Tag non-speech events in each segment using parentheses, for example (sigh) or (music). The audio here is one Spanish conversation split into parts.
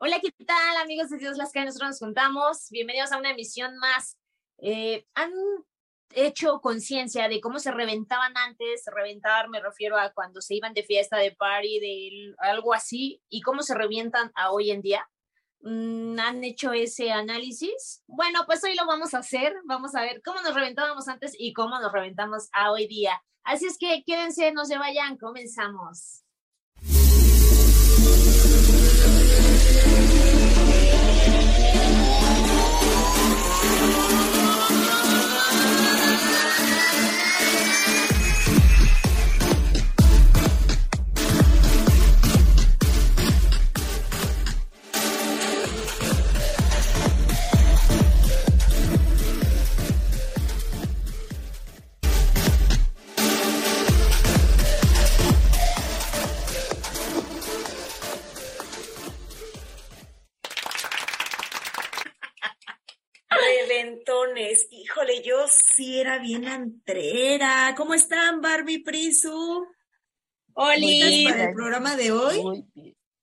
Hola, ¿qué tal amigos de Dios las que nosotros nos juntamos? Bienvenidos a una emisión más. Eh, ¿Han hecho conciencia de cómo se reventaban antes? Reventar me refiero a cuando se iban de fiesta, de party, de algo así, y cómo se revientan a hoy en día. Mm, ¿Han hecho ese análisis? Bueno, pues hoy lo vamos a hacer. Vamos a ver cómo nos reventábamos antes y cómo nos reventamos a hoy día. Así es que quédense, no se vayan, comenzamos. Sí era bien antrera. ¿Cómo están, Barbie Prisu? Oli. para el programa de hoy?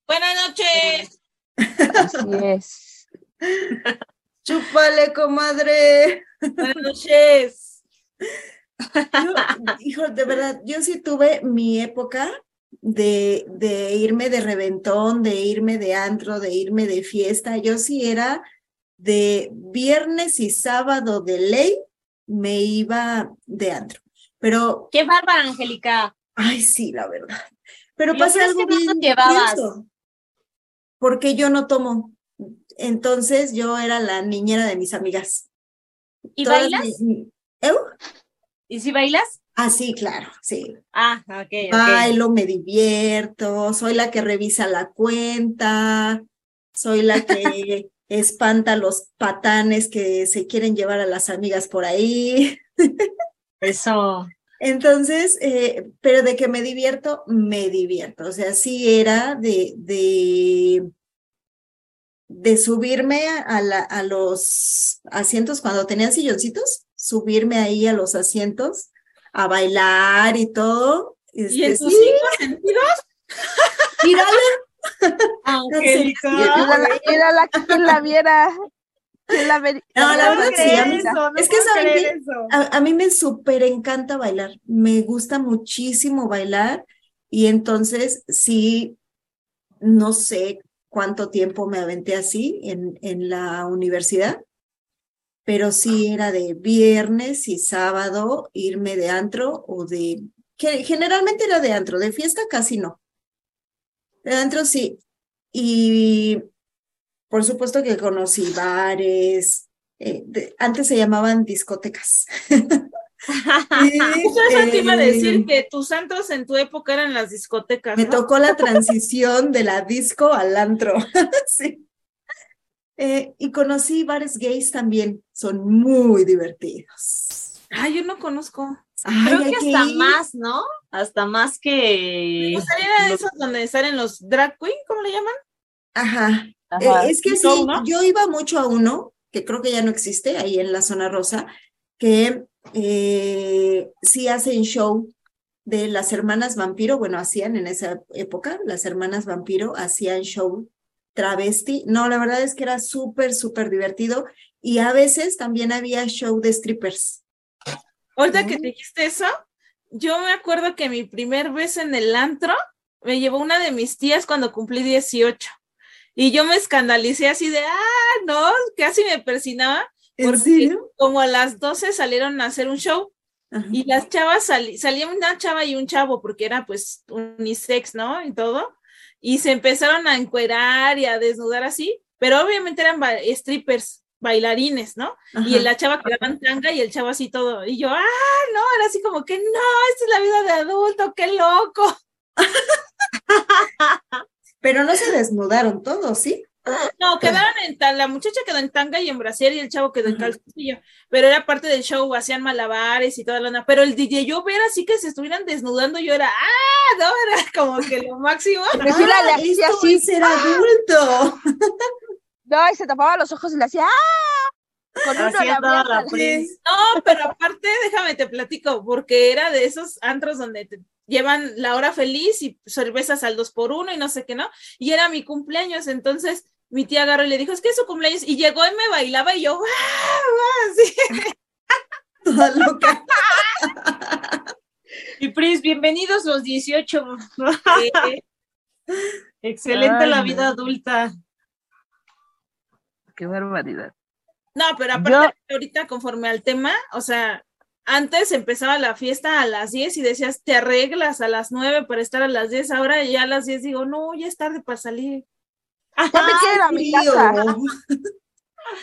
Buenas noches. Así es. (laughs) Chúpale, comadre. Buenas noches. hijo, de verdad, yo sí tuve mi época de, de irme de reventón, de irme de antro, de irme de fiesta. Yo sí era de viernes y sábado de ley me iba de antro. Pero. ¡Qué bárbara, Angélica! Ay, sí, la verdad. Pero pasa algo bien porque yo no tomo. Entonces yo era la niñera de mis amigas. ¿Y bailas? ¿Y si bailas? Ah, sí, claro, sí. Ah, ok. Bailo, me divierto, soy la que revisa la cuenta, soy la que (laughs) espanta los patanes que se quieren llevar a las amigas por ahí. (laughs) Eso. Entonces, eh, pero de que me divierto, me divierto. O sea, sí era de, de, de subirme a, la, a los asientos cuando tenían silloncitos, subirme ahí a los asientos a bailar y todo. ¿Y en tus cinco sentidos? Angélica. Era la que la viera. La no, la verdad sí, es que saben que a, mí me súper encanta bailar, me gusta muchísimo bailar y entonces sí, no sé cuánto tiempo me aventé así en, en la universidad, pero sí era de viernes y sábado irme de antro o de, que generalmente era de antro, de fiesta casi no. De antro sí, y por supuesto que conocí bares, eh, antes se llamaban discotecas. (laughs) Eso te iba a decir eh, que tus antros en tu época eran las discotecas. Me tocó la (laughs) transición de la disco al antro. (laughs) sí. Eh, y conocí bares gays también, son muy divertidos. Ah, yo no conozco. Creo que hasta más, ¿no? Hasta más que. ¿No de esos donde salen los drag queen? ¿Cómo le llaman? Ajá. Eh, es que sí, yo iba mucho a uno, que creo que ya no existe, ahí en la zona rosa, que eh, sí hacen show de las hermanas vampiro, bueno, hacían en esa época, las hermanas vampiro hacían show travesti. No, la verdad es que era súper, súper divertido y a veces también había show de strippers. Ahorita que te dijiste eso, yo me acuerdo que mi primer vez en el antro me llevó una de mis tías cuando cumplí 18. Y yo me escandalicé así de, ah, no, casi me persinaba. Porque como a las 12 salieron a hacer un show y las chavas salían una chava y un chavo porque era pues unisex, ¿no? Y todo. Y se empezaron a encuerar y a desnudar así, pero obviamente eran strippers, bailarines, ¿no? Y la chava quedaba tanga y el chavo así todo. Y yo, ah, no, era así como que no, esta es la vida de adulto, qué loco. (laughs) Pero no se desnudaron todos, ¿sí? No, quedaron en tal, la muchacha quedó en tanga y en brasier y el chavo quedó en calzoncillo, pero era parte del show, hacían malabares y toda la pero el DJ yo ver así que se estuvieran desnudando, yo era, ah, no, era como que lo máximo. Pero sí la le hacía así, ser adulto. No, y se tapaba los ojos y le hacía, ¡ah! Con uno la la No, pero aparte, déjame te platico, porque era de esos antros donde te llevan la hora feliz y cervezas al dos por uno y no sé qué, ¿no? Y era mi cumpleaños, entonces mi tía agarró y le dijo, es que es su cumpleaños, y llegó y me bailaba y yo, (laughs) Toda loca. (laughs) y Pris, bienvenidos los 18. (laughs) Excelente la vida adulta. Qué barbaridad. No, pero aparte, ahorita conforme al tema, o sea, antes empezaba la fiesta a las 10 y decías, te arreglas a las 9 para estar a las 10, ahora ya a las 10 digo, no, ya es tarde para salir. Ya me quiero a mi casa.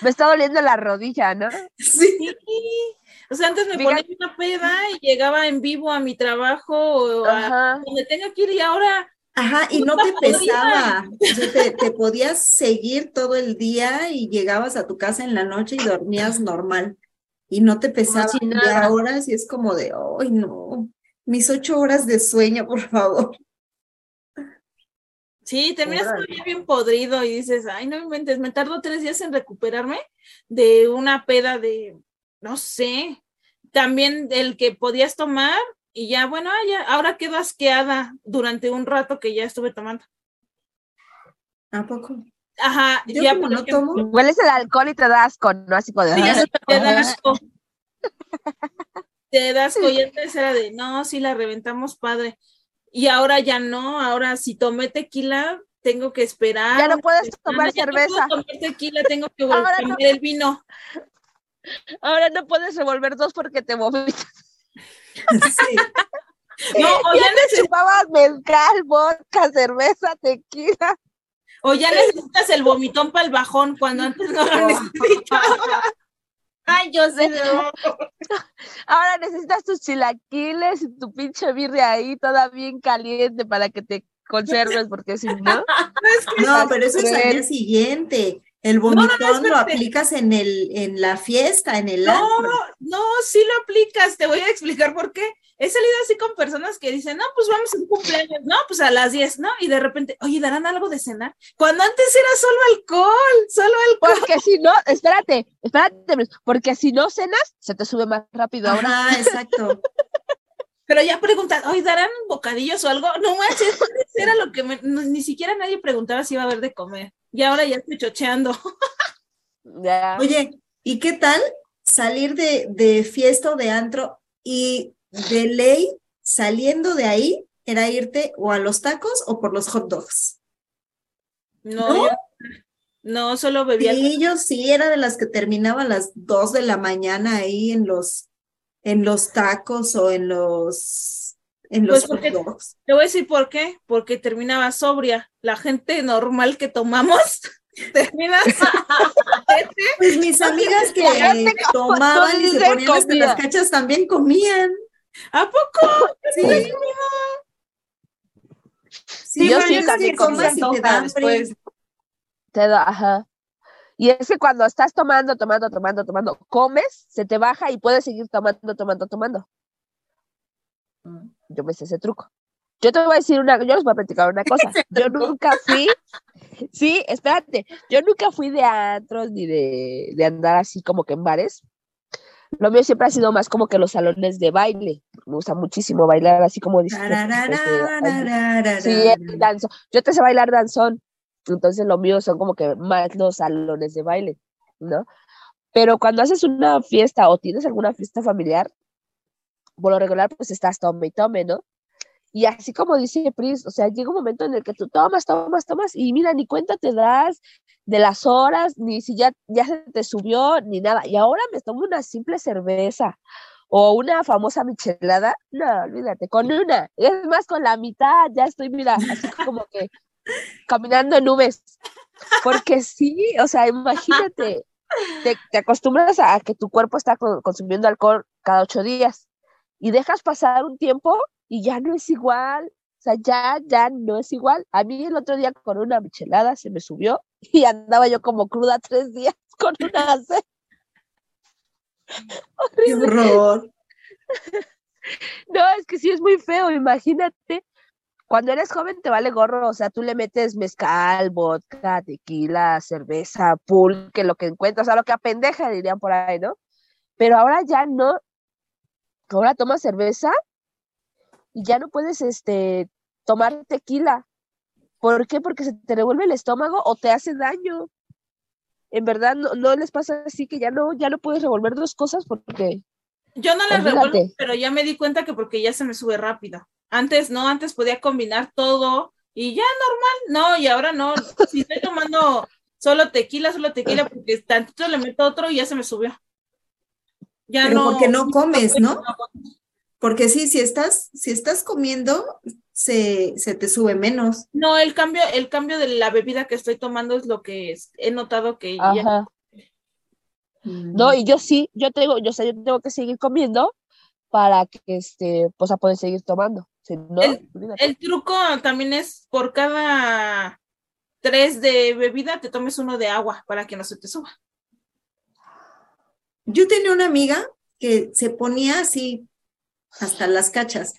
Me está doliendo la rodilla, ¿no? Sí. O sea, antes me ponía una peda y llegaba en vivo a mi trabajo o a donde tenga que ir y ahora Ajá, y no te pesaba, te, podías seguir todo el día y llegabas a tu casa en la noche y dormías normal y no te pesaba. Y ahora sí es como de, ay no, mis ocho horas de sueño, por favor. Sí, terminas todavía bien podrido y dices, ay, no inventes, me tardo tres días en recuperarme de una peda de, no sé, también el que podías tomar y ya, bueno, ya, ahora quedo asqueada durante un rato que ya estuve tomando. ¿A poco? Ajá, ya no tomo. Hueles el alcohol y te das asco, ¿no? Así como de. (laughs) te das asco. te das asco. Y antes era de, no, sí la reventamos padre. Y ahora ya no, ahora si tomé tequila, tengo que esperar. Ya no puedes tomar cerveza. No tomar tequila, tengo que volver a el vino. Ahora no puedes revolver dos porque te vomitas. (laughs) (laughs) Sí. (laughs) No, o (laughs) ya, necesitabas mezcal, vodka, cerveza, tequila. O ya necesitas el vomitón para el bajón cuando antes no lo necesitabas. Ay, yo sé. Ahora necesitas tus chilaquiles y tu pinche birria ahí toda bien caliente para que te conserves, porque si no. No, pero eso es al día siguiente. El vomitón lo aplicas en el, en la fiesta, en el No, no, sí lo aplicas, te voy a explicar por qué. He salido así con personas que dicen, no, pues vamos a un cumpleaños, no, pues a las 10, ¿no? Y de repente, oye, ¿darán algo de cenar? Cuando antes era solo alcohol, solo alcohol. Porque si no, espérate, espérate, porque si no cenas, se te sube más rápido ahora. Ah, exacto. Pero ya preguntan, oye, ¿darán bocadillos o algo? No manches, era lo que ni siquiera nadie preguntaba si iba a haber de comer. Y ahora ya estoy chocheando. (laughs) Oye, ¿y qué tal salir de, de fiesta o de antro y de ley saliendo de ahí era irte o a los tacos o por los hot dogs? No, no, solo bebía. Sí, yo sí, era de las que terminaba a las dos de la mañana ahí en los, en los tacos o en los en los pues dogs. Te voy a decir por qué, porque terminaba sobria. La gente normal que tomamos (laughs) termina (laughs) Pues mis amigas que tomaban y se ponían hasta las cachas también comían. ¿A poco? Sí. Sí, yo sí también comas y te da después. Te da, ajá. Y es que cuando estás tomando, tomando, tomando, tomando, comes, se te baja y puedes seguir tomando, tomando, tomando. Mm. Yo me sé ese truco. Yo te voy a decir una, yo les voy a platicar una (laughs) cosa. Yo nunca fui, sí, espérate, yo nunca fui de antros ni de, de andar así como que en bares. Lo mío siempre ha sido más como que los salones de baile. Me gusta muchísimo bailar así como dice. Sí, danzo. Yo te sé bailar danzón. Entonces lo mío son como que más los salones de baile, ¿no? Pero cuando haces una fiesta o tienes alguna fiesta familiar, por lo regular, pues estás tome y tome, ¿no? Y así como dice Pris, o sea, llega un momento en el que tú tomas, tomas, tomas, y mira, ni cuenta te das de las horas, ni si ya, ya se te subió, ni nada. Y ahora me tomo una simple cerveza o una famosa michelada, no, olvídate, con una, es más, con la mitad, ya estoy, mira, así como que caminando en nubes. Porque sí, o sea, imagínate, te, te acostumbras a que tu cuerpo está consumiendo alcohol cada ocho días y dejas pasar un tiempo y ya no es igual. O sea, ya, ya no es igual. A mí el otro día con una michelada se me subió y andaba yo como cruda tres días (laughs) con una sed. ¡Qué horror! (laughs) No, es que sí es muy feo, imagínate. Cuando eres joven te vale gorro, o sea, tú le metes mezcal, vodka, tequila, cerveza, pulque, lo que encuentras, o sea, lo que apendeja dirían por ahí, ¿no? Pero ahora ya no, ahora tomas cerveza y ya no puedes este, tomar tequila. ¿Por qué? Porque se te revuelve el estómago o te hace daño. En verdad, no, les pasa así que ya no, ya no puedes revolver dos cosas porque. Yo no las revuelvo, pero ya me di cuenta que porque ya se me sube rápido. Antes no, antes podía combinar todo y ya normal, no, y ahora no. Si estoy tomando solo tequila, solo tequila, porque tantito le meto otro y ya se me subió. Ya Pero no. Porque no comes, ¿no? Porque sí, si estás, si estás comiendo, se, se, te sube menos. No, el cambio, el cambio de la bebida que estoy tomando es lo que he notado que ya... No, mm. y yo sí, yo tengo, yo sé, yo tengo que seguir comiendo para que este, pues a poder seguir tomando. El, truco también es por cada tres de bebida, te tomes uno de agua para que no se te suba. Yo tenía una amiga que se ponía así hasta las cachas,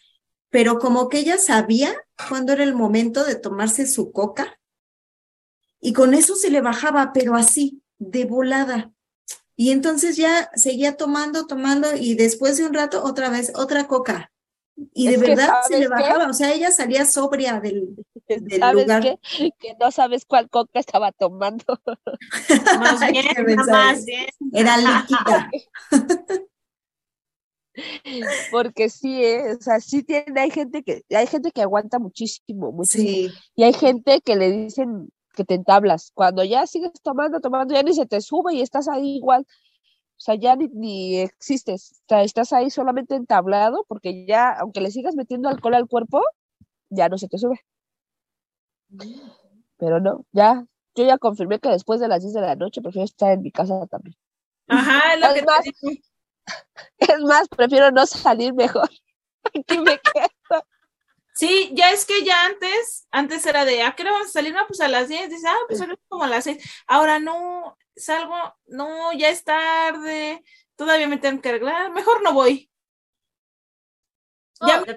pero como que ella sabía cuándo era el momento de tomarse su coca y con eso se le bajaba, pero así, de volada. Y entonces ya seguía tomando, tomando y después de un rato otra vez otra coca. Y de verdad se le bajaba, o sea, ella salía sobria del, del lugar. Que no sabes cuál coca estaba tomando. (laughs) Más bien, más bien. Era líquida. (laughs) (laughs) Porque sí, ¿eh? o sea, sí tiene, hay gente que, hay gente que aguanta muchísimo, muchísimo. Y hay gente que le dicen que te entablas. Cuando ya sigues tomando, tomando, ya ni se te sube y estás ahí igual. O sea, ya ni, ni existes. O sea, estás ahí solamente entablado porque ya, aunque le sigas metiendo alcohol al cuerpo, ya no se te sube. Pero no, ya, yo ya confirmé que después de las 10 de la noche prefiero estar en mi casa también. Ajá, es lo que más, (laughs) Es más, prefiero no salir mejor. (laughs) Aquí me quedo. Sí, ya es que ya antes, antes era de, ¿a qué hora vamos a salir? No, pues a las 10, dice, ah, pues salimos como a las 6. Ahora no, salgo, no, ya es tarde, todavía me tengo que arreglar, mejor no voy. ya me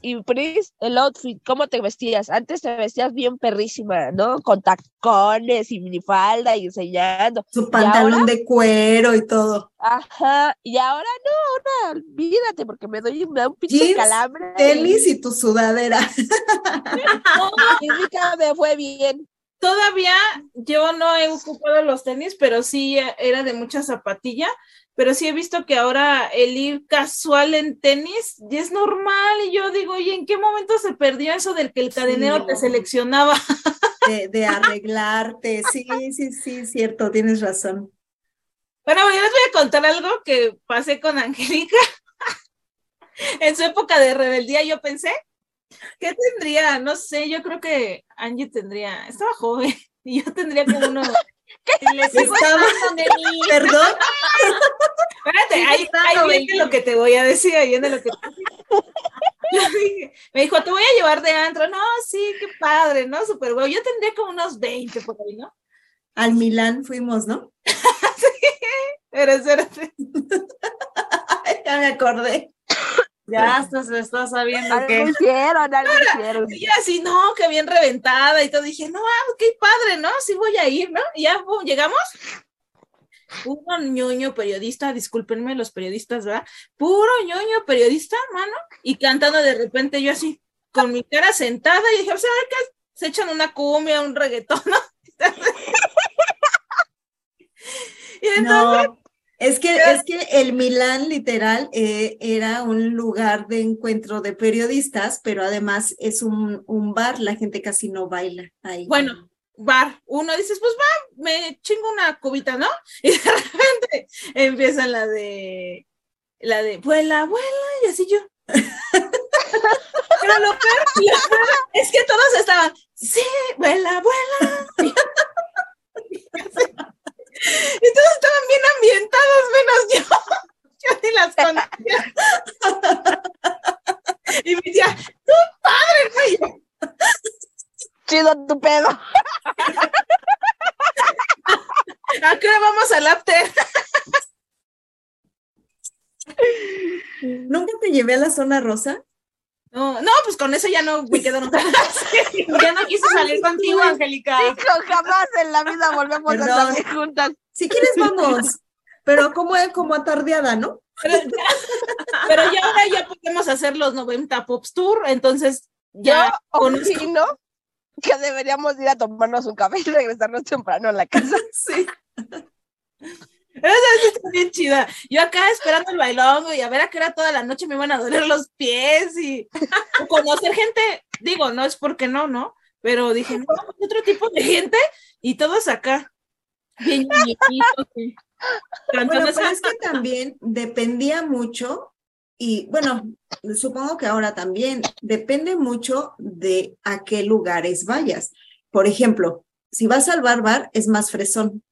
y Pris, el outfit, ¿cómo te vestías? Antes te vestías bien perrísima, ¿no? Con tacones y minifalda y enseñando. Su pantalón de cuero y todo. Ajá, y ahora no, ahora olvídate porque me doy me da un pinche calambre. Tenis y... tu sudadera. (laughs) no, me fue bien. Todavía yo no he ocupado los tenis, pero sí era de mucha zapatilla pero sí he visto que ahora el ir casual en tenis ya es normal y yo digo, ¿y en qué momento se perdió eso del que el cadenero te seleccionaba? (laughs) De, arreglarte, sí, sí, sí, cierto, tienes razón. Bueno, yo les voy a contar algo que pasé con Angélica. (laughs) en su época de rebeldía yo pensé, ¿qué tendría? No sé, yo creo que Angie tendría, estaba joven (laughs) y yo tendría como uno (laughs) les estaba... (laughs) Perdón. Espérate, ahí, ahí viene lo que te voy a decir, ahí viene lo que Me dijo, te voy a llevar de antro. No, sí, qué padre, ¿no? Súper bueno. Yo tendría como unos 20 por ahí, ¿no? Al Milán fuimos, ¿no? sí, pero espérate. ya me acordé. Ya hasta se está sabiendo que. hicieron, algo hicieron. (laughs) Y así, no, que bien reventada y todo. Dije, no, ah, qué padre, ¿no? Sí voy a ir, ¿no? Y ya llegamos. Puro ñoño periodista, discúlpenme los periodistas, ¿verdad? Puro ñoño periodista, mano. Y cantando de repente yo así, con mi cara sentada, y dije, o sea, qué? Se echan una cumbia, un reggaetón, ¿no? (laughs) y entonces. Es que, es que el Milán literal eh, era un lugar de encuentro de periodistas, pero además es un, un, bar, la gente casi no baila ahí. Bueno, bar, uno dices, pues va, me chingo una cubita, ¿no? (laughs) Y de repente empieza la de, la de, vuela, vuela, y así yo. pero lo peor, es que todos estaban, sí, vuela, vuela. (laughs) Y todos estaban bien ambientados, menos yo. (laughs) Yo ni las conocía. (laughs) Y me decía, tu padre, güey. Chido tu pedo. (laughs) ¿A qué vamos al after? ¿Nunca te llevé a la zona rosa? No, no, pues con eso ya no me quedo nunca. (laughs) ya no quise salir contigo, Angélica. Jamás en la vida volvemos a salir juntas. Si quieres, vamos. Pero como, como atardeada, ¿no? Pero ya, ahora ya podemos hacer los 90 Pops Tour, entonces ya Yo opino que deberíamos ir a tomarnos un café y regresarnos temprano a la casa. (laughs) Sí. Esa está bien chida. Yo acá esperando el bailón y a ver a qué hora toda la noche me van a doler los pies y conocer gente, digo, no es porque no, ¿no? Pero dije, no, otro tipo de gente y todos acá. Bien Bueno, pero es que también dependía mucho y bueno, supongo que ahora también depende mucho de a qué lugares vayas. Por ejemplo, si vas al bar es más fresón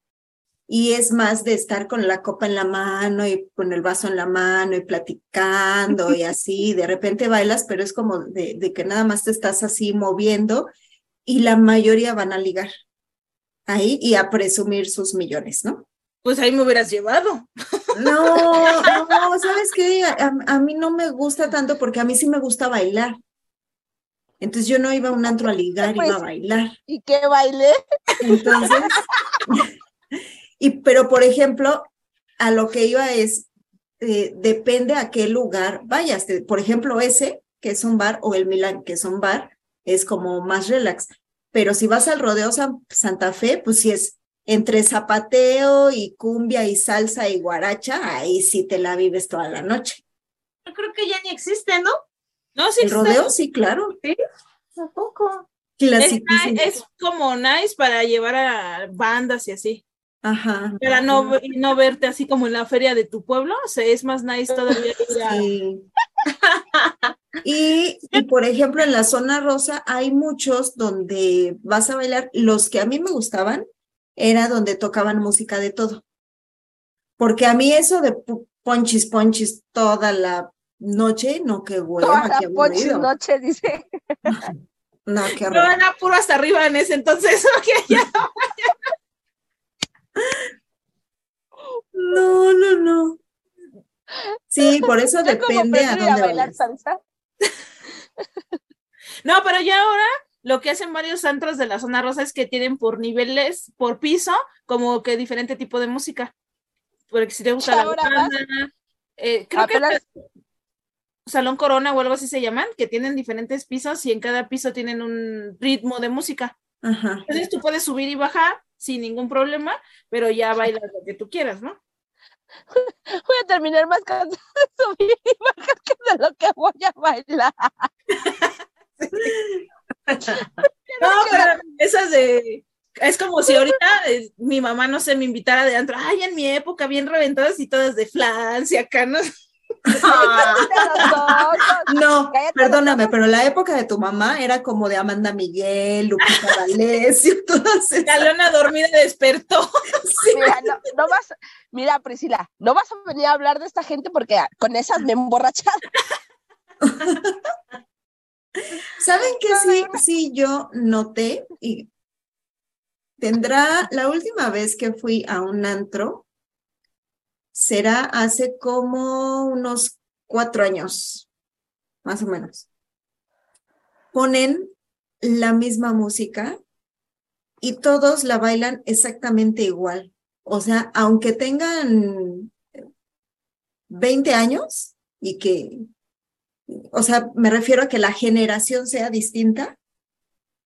y es más de estar con la copa en la mano y con el vaso en la mano y platicando y (laughs) así, de repente bailas, pero es como de, de que nada más te estás así moviendo y la mayoría van a ligar ahí y a presumir sus millones, ¿no? Pues ahí me hubieras llevado. No, (laughs) no, ¿sabes qué? A, mí no me gusta tanto porque a mí sí me gusta bailar. Entonces yo no iba a un antro a ligar, iba a pues, bailar. ¿Y qué bailé? Entonces, (laughs) y pero por ejemplo, a lo que iba es, eh, depende a qué lugar vayas. Por ejemplo, ese, que es un bar, o el Milan, que es un bar, es como más relax. Pero si vas al Rodeo Santa Fe, pues sí es entre zapateo y cumbia y salsa y guaracha, ahí sí te la vives toda la noche. Yo creo que ya ni existe, ¿no? No, sí. El rodeo, sí, claro. Sí, tampoco. Es, es, como nice para llevar a bandas y así. Ajá. Para no, no verte así como en la feria de tu pueblo, o sea, es más nice todavía Sí. (laughs) y, y, por ejemplo, en la zona rosa hay muchos donde vas a bailar. Los que a mí me gustaban era donde tocaban música de todo. Porque a mí eso de ponchis, ponchis toda la noche, no, qué hueva, qué ponchis noche, dice. (laughs) No, qué horror. No, era puro hasta arriba en ese entonces. (laughs) no, no, no. Sí, por eso depende a dónde bailar salsa. No, pero ya ahora lo que hacen varios antros de la zona rosa es que tienen por niveles, por piso, como que diferente tipo de música. Porque si te gusta la banda, eh, creo que Salón Corona o algo así se llaman, que tienen diferentes pisos y en cada piso tienen un ritmo de música. Entonces tú puedes subir y bajar sin ningún problema, pero ya bailas lo que tú quieras, ¿no? Voy a terminar más cansada de subir y bajar que de lo que voy a bailar. (laughs) no, pero esas de. Es como si ahorita eh, mi mamá, no sé, me invitara de antro. Ay, en mi época, bien reventadas y todas de Francia, acá, ¿no? No, perdóname, pero la época de tu mamá era como de Amanda Miguel, Lupita (laughs) D'Alessio, todas esas. La lona dormida despertó. (laughs) Mira, no, vas, mira, Priscila, no vas a venir a hablar de esta gente porque con esas me emborrachas. (laughs) ¿Saben qué sí, sí yo noté? Y tendrá la última vez que fui a un antro, será hace como unos cuatro años, más o menos. Ponen la misma música y todos la bailan exactamente igual. O sea, aunque tengan 20 años y que o sea, me refiero a que la generación sea distinta,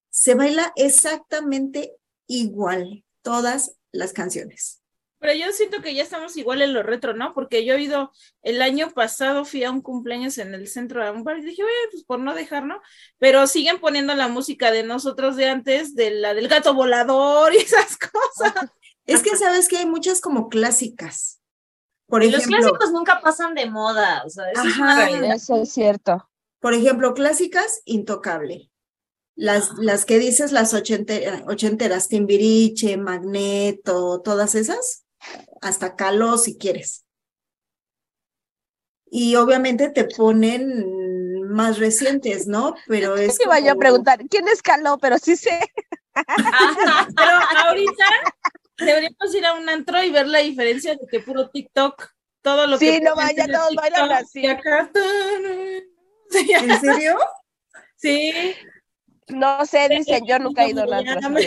se baila exactamente igual todas las canciones. Pero yo siento que ya estamos igual en lo retro, ¿no? Porque yo he ido, el año pasado fui a un cumpleaños en el centro de un bar y dije, oye, pues por no dejar, ¿no? Pero siguen poniendo la música de nosotros de antes, de la del gato volador y esas cosas. Es que sabes que hay muchas como clásicas. Por ejemplo, los clásicos nunca pasan de moda, o sea, eso, es, eso es cierto. Por ejemplo, clásicas, Intocable. Las, ah. las que dices, las ochenteras, Timbiriche, Magneto, todas esas, hasta Caló si quieres. Y obviamente te ponen más recientes, ¿no? Pero es. que vaya a preguntar, ¿quién es Caló? Pero sí sé. pero ahorita Deberíamos ir a un antro y ver la diferencia de que puro TikTok, todo lo que. Sí, no vaya, todos bailan así. ¿En serio? Sí. No sé, dicen, yo nunca he ido a un antro. (laughs)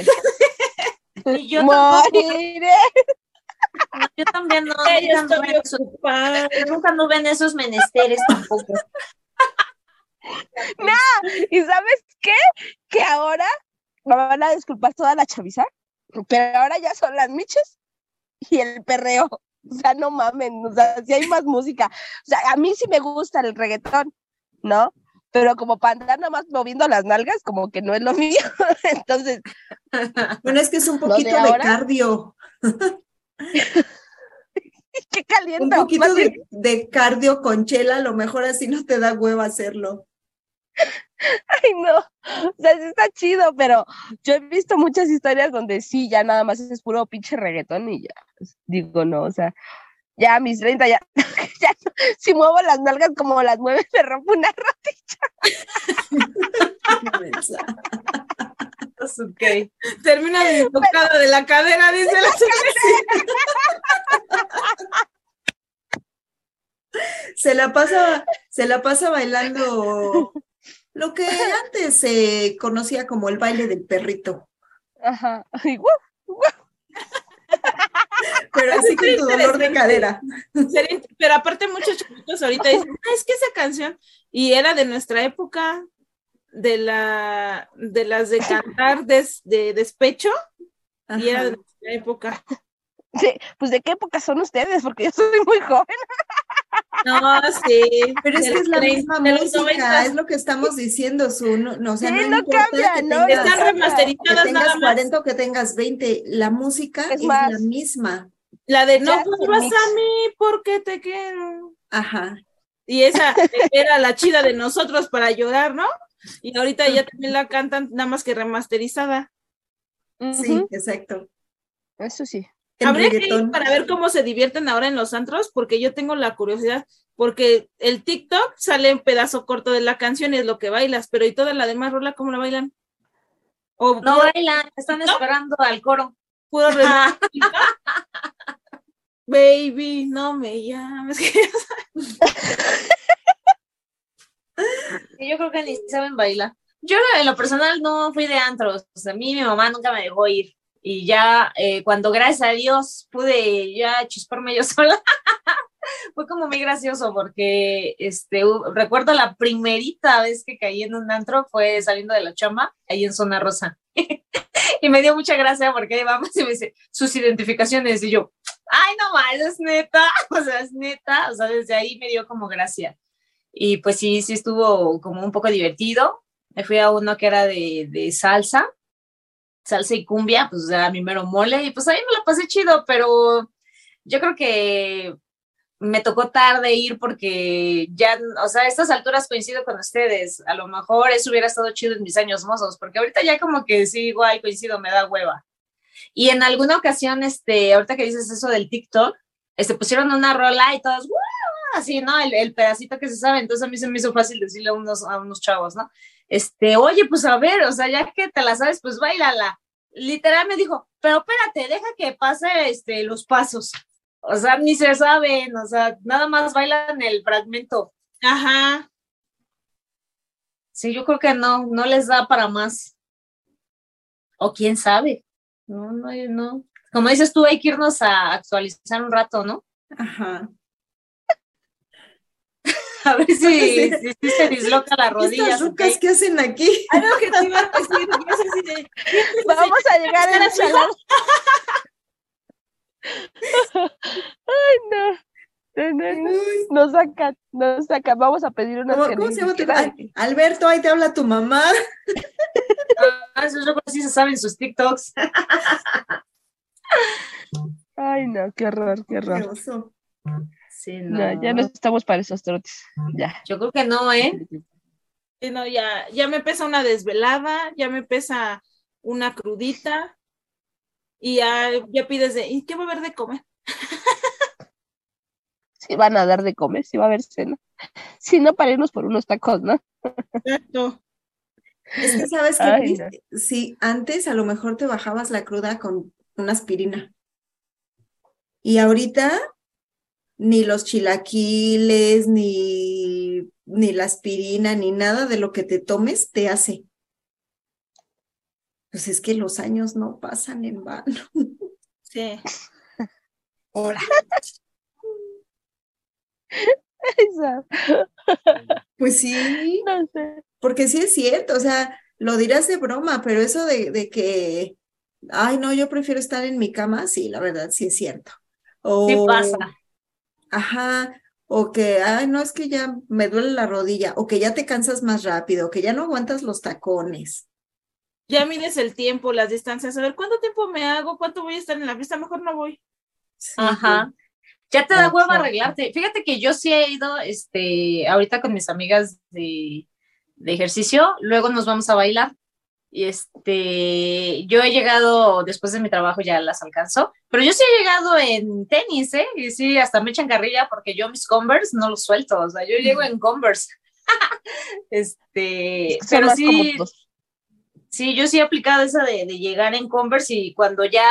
Y yo Moriré. Yo también no. Yo (laughs) nunca anduve en esos menesteres tampoco. (laughs) no, ¿y sabes qué? Que ahora me van a disculpar toda la chaviza, pero ahora ya son las miches y el perreo. O sea, no mamen, o sea, si hay más música. O sea, a mí sí me gusta el reggaetón, ¿no? Pero como para andar nada más moviendo las nalgas, como que no es lo (laughs) mío. Entonces. Bueno, es que es un poquito de, cardio. (laughs) Qué caliente. Un poquito de, de, cardio con chela, a lo mejor así no te da hueva hacerlo. (laughs) Ay, no. O sea, sí está chido, pero yo he visto muchas historias donde sí, ya nada más es puro pinche reggaetón y ya. Pues, digo, no, o sea, ya a mis 30 ya, (laughs) ya si muevo las nalgas como las mueve, me rompo una rodilla. (laughs) ok. Termina de tocada de la cadera, dice la (laughs) Se la pasa, se la pasa bailando lo que antes se conocía como el baile del perrito. Ajá. Pero así con tu dolor de cadera. Pero aparte muchos chiquitos ahorita dicen, ah, es que esa canción, y era de nuestra época, de la de las de cantar de despecho, y era de nuestra época. Sí, pues de qué época son ustedes, porque yo soy muy joven. No, sí. Pero es que es la misma música, es lo que estamos diciendo, su, no, no, o sea, no, cambia, no, están remasterizadas que tengas 40 o que tengas 20, la música es, la misma. La de no vuelvas a mí porque te quiero. Ajá. Y esa era la chida de nosotros para llorar, ¿no? Y ahorita ya también la cantan nada más que remasterizada. Sí, exacto. Eso sí. Habría que ir para ver cómo se divierten ahora en los antros, porque yo tengo la curiosidad, porque el TikTok sale un pedazo corto de la canción y es lo que bailas, pero ¿y toda la demás rola cómo la bailan? ¿O no bailan, están esperando al coro. Puro (laughs) Baby, no me llames. (laughs) (laughs) (laughs) yo creo que ni saben bailar. Yo en lo personal no fui de antros, sea, a mí mi mamá nunca me dejó ir y ya eh, cuando gracias a Dios pude ya chisparme yo (laughs) sola, fue como muy gracioso porque este, recuerdo la primerita vez que caí en un antro fue saliendo de la chamba ahí en Zona Rosa. (laughs) y me dio mucha gracia porque vamos y me dice sus identificaciones y yo, ay no más, es neta, o sea, es neta, o sea, desde ahí me dio como gracia. Y pues sí, sí estuvo como un poco divertido. Me fui a uno que era de, de salsa salsa y cumbia, pues era mi mero mole y pues ahí me lo pasé chido, pero yo creo que me tocó tarde ir porque ya, o sea, a estas alturas coincido con ustedes. A lo mejor eso hubiera estado chido en mis años mozos, porque ahorita ya como que sí, igual coincido, me da hueva. Y en alguna ocasión, este, ahorita que dices eso del TikTok, este, pusieron una rola y todos, así, ¿no? El, el, pedacito que se sabe. Entonces a mí se me hizo fácil decirle a unos, a unos chavos, ¿no? este, oye, pues a ver, o sea, ya que te la sabes, pues bailala. Literal me dijo, pero espérate, deja que pase este, los pasos. O sea, ni se saben, o sea, nada más bailan el fragmento. Ajá. Sí, yo creo que no, no les da para más. O quién sabe. No, no, no. Como dices tú, hay que irnos a actualizar un rato, ¿no? Ajá. (laughs) a ver si, si, se disloca la rodilla. ¿Estas rucas qué hacen aquí? Algo que te iba a decir, no sé si de, Vamos a llegar a la (laughs) Ay, no. Nos sacan, nos sacan. Vamos a pedir una. ¿Cómo, ¿cómo se llama tu Alberto, ahí te habla tu mamá. Ah, eso yo sí se saben sus TikToks. Ay, no, qué horror, qué horror. Sí, no. ya no estamos para esos trotes. Ya. Yo creo que no, ¿eh? Sí, no, ya, ya me pesa una desvelada, ya me pesa una crudita y ya, ya pides de, ¿y qué va a haber de comer? (laughs) Sí, van a dar de comer, sí va a haber cena. Si no, para irnos por unos tacos, ¿no? Exacto. Es que sabes que si antes a lo mejor te bajabas la cruda con una aspirina. Y ahorita ni los chilaquiles, ni, ni la aspirina, ni nada de lo que te tomes te hace. Pues es que los años no pasan en vano. Sí. Hola. (laughs) Pues sí. No sé. Porque sí es cierto, o sea, lo dirás de broma, pero eso de, de que, ay, no, yo prefiero estar en mi cama, sí, la verdad, sí es cierto. O, pasa? Ajá, o que, ay, no, es que ya me duele la rodilla, o que ya te cansas más rápido, o que ya no aguantas los tacones. Ya mides el tiempo, las distancias, a ver, ¿cuánto tiempo me hago? ¿Cuánto voy a estar en la fiesta? Mejor no voy. Ajá. Ya te da huevo arreglarte. Fíjate que yo sí he ido, este, ahorita con mis amigas de, de ejercicio, luego nos vamos a bailar. Y este, yo he llegado después de mi trabajo, ya las alcanzó, pero yo sí he llegado en tenis, ¿eh? Y sí, hasta me echan carrilla porque yo mis Converse no los suelto, o sea, yo llego en Converse. (laughs) este, pero sí, sí, yo sí he aplicado esa de, llegar en Converse y cuando ya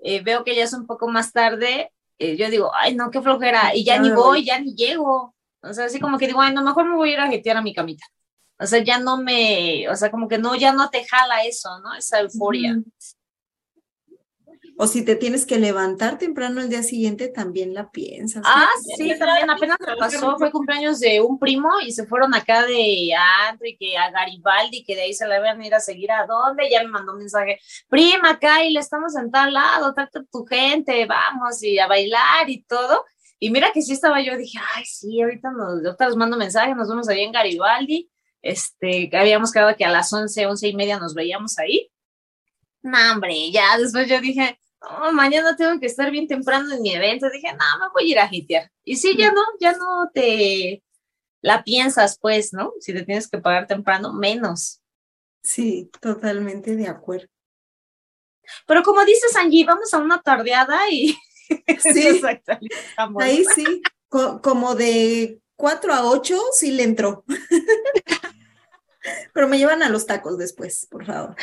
eh, veo que ya es un poco más tarde, eh, yo digo, ay, no, qué flojera, y ya ni voy, ya ni llego. O sea, así como que digo, ay, no, mejor me voy a ir a jetear a mi camita. O sea, ya no me, o sea, como que no, ya no te jala eso, ¿no? Esa euforia. O si te tienes que levantar temprano el día siguiente, también la piensas. Ah, sí, también apenas me pasó, fue cumpleaños de un primo y se fueron acá de Andro y que a Garibaldi, que de ahí se la iban a ir a seguir a dónde, ya me mandó un mensaje, prima, acá y le estamos en tal lado, trata tu gente, vamos y a bailar y todo. Y mira que sí estaba yo, dije, ay, sí, ahorita nos, ahorita les mando mensaje, nos vemos ahí en Garibaldi este, habíamos quedado que a las once, once y media nos veíamos ahí. No, hombre, ya después yo dije, oh, mañana tengo que estar bien temprano en mi evento. Dije, no, me voy a ir a hitear. Y sí, ya no, ya no te la piensas, pues, ¿no? Si te tienes que pagar temprano, menos. Sí, totalmente de acuerdo. Pero como dices, Angie, vamos a una tardeada y (laughs) sí, ahí sí, como de cuatro a ocho sí le entró. (laughs) Pero me llevan a los tacos después, por favor.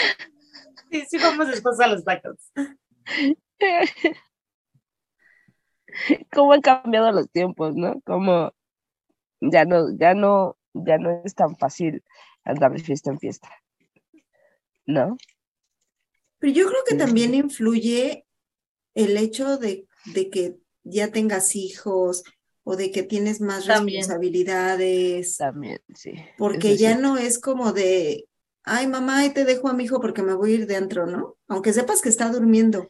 Sí, sí, vamos después a los tacos. ¿Cómo han cambiado los tiempos, no? Como ya no, ya no, ya no es tan fácil andar de fiesta en fiesta. ¿No? Pero yo creo que también influye el hecho de, de que ya tengas hijos, o de que tienes más responsabilidades. También, sí. Porque ya no es como de, ay mamá, te dejo a mi hijo porque me voy a ir dentro, ¿no? Aunque sepas que está durmiendo.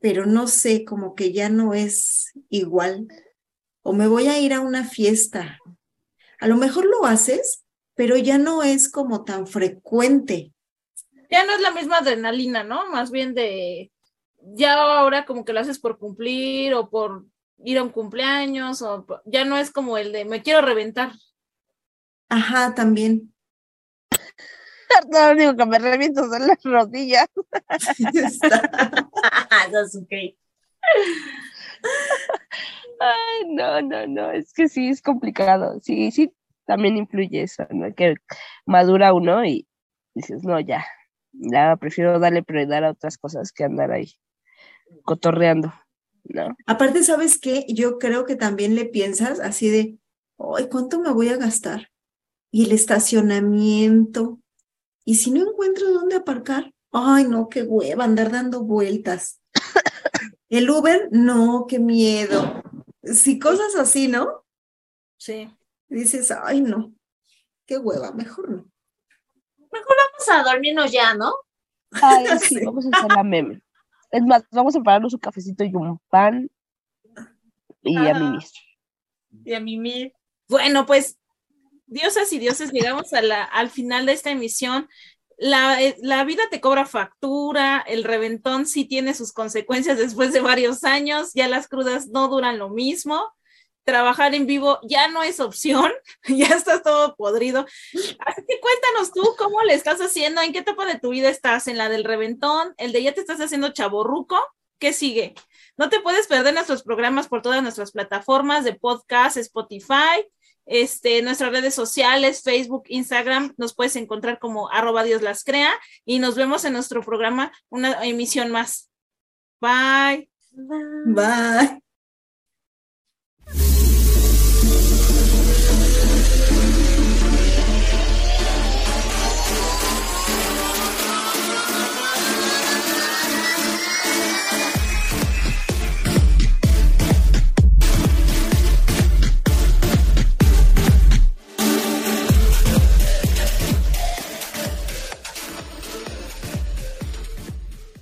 Pero no sé, como que ya no es igual. O me voy a ir a una fiesta. A lo mejor lo haces, pero ya no es como tan frecuente. Ya no es la misma adrenalina, ¿no? Más bien de, ya ahora como que lo haces por cumplir o por ir a un cumpleaños o ya no es como el de me quiero reventar. Ajá, también. (laughs) Lo único que me reviento son las rodillas. (laughs) (laughs) Okay. Ay, no, no, no, es que sí, es complicado. Sí, sí, también influye eso, ¿no? Que madura uno y dices, no, ya, ya prefiero darle prioridad a otras cosas que andar ahí cotorreando. ¿No? Aparte, ¿sabes qué? Yo creo que también le piensas así de, ay, ¿cuánto me voy a gastar? Y el estacionamiento. Y si no encuentro dónde aparcar, ay, no, qué hueva, andar dando vueltas. (laughs) El Uber, no, qué miedo. Si cosas así, ¿no? Sí. Dices, ay, no, qué hueva, mejor no. Mejor vamos a dormirnos ya, ¿no? Ay, (laughs) sí, vamos a hacer la meme. Es más, vamos a prepararnos un cafecito y un pan y a mimir. Y a mimir. Bueno, pues, diosas y dioses, llegamos a la, al final de esta emisión. La, eh, la, vida te cobra factura, el reventón sí tiene sus consecuencias después de varios años, ya las crudas no duran lo mismo trabajar en vivo ya no es opción, (laughs) ya estás todo podrido. Así que cuéntanos tú cómo le estás haciendo, en qué etapa de tu vida estás, en la del reventón, el de ya te estás haciendo chaborruco, ¿qué sigue? No te puedes perder nuestros programas por todas nuestras plataformas de podcast, Spotify, este, nuestras redes sociales, Facebook, Instagram, nos puedes encontrar como arroba Dios las crea y nos vemos en nuestro programa, una emisión más. Bye. Bye.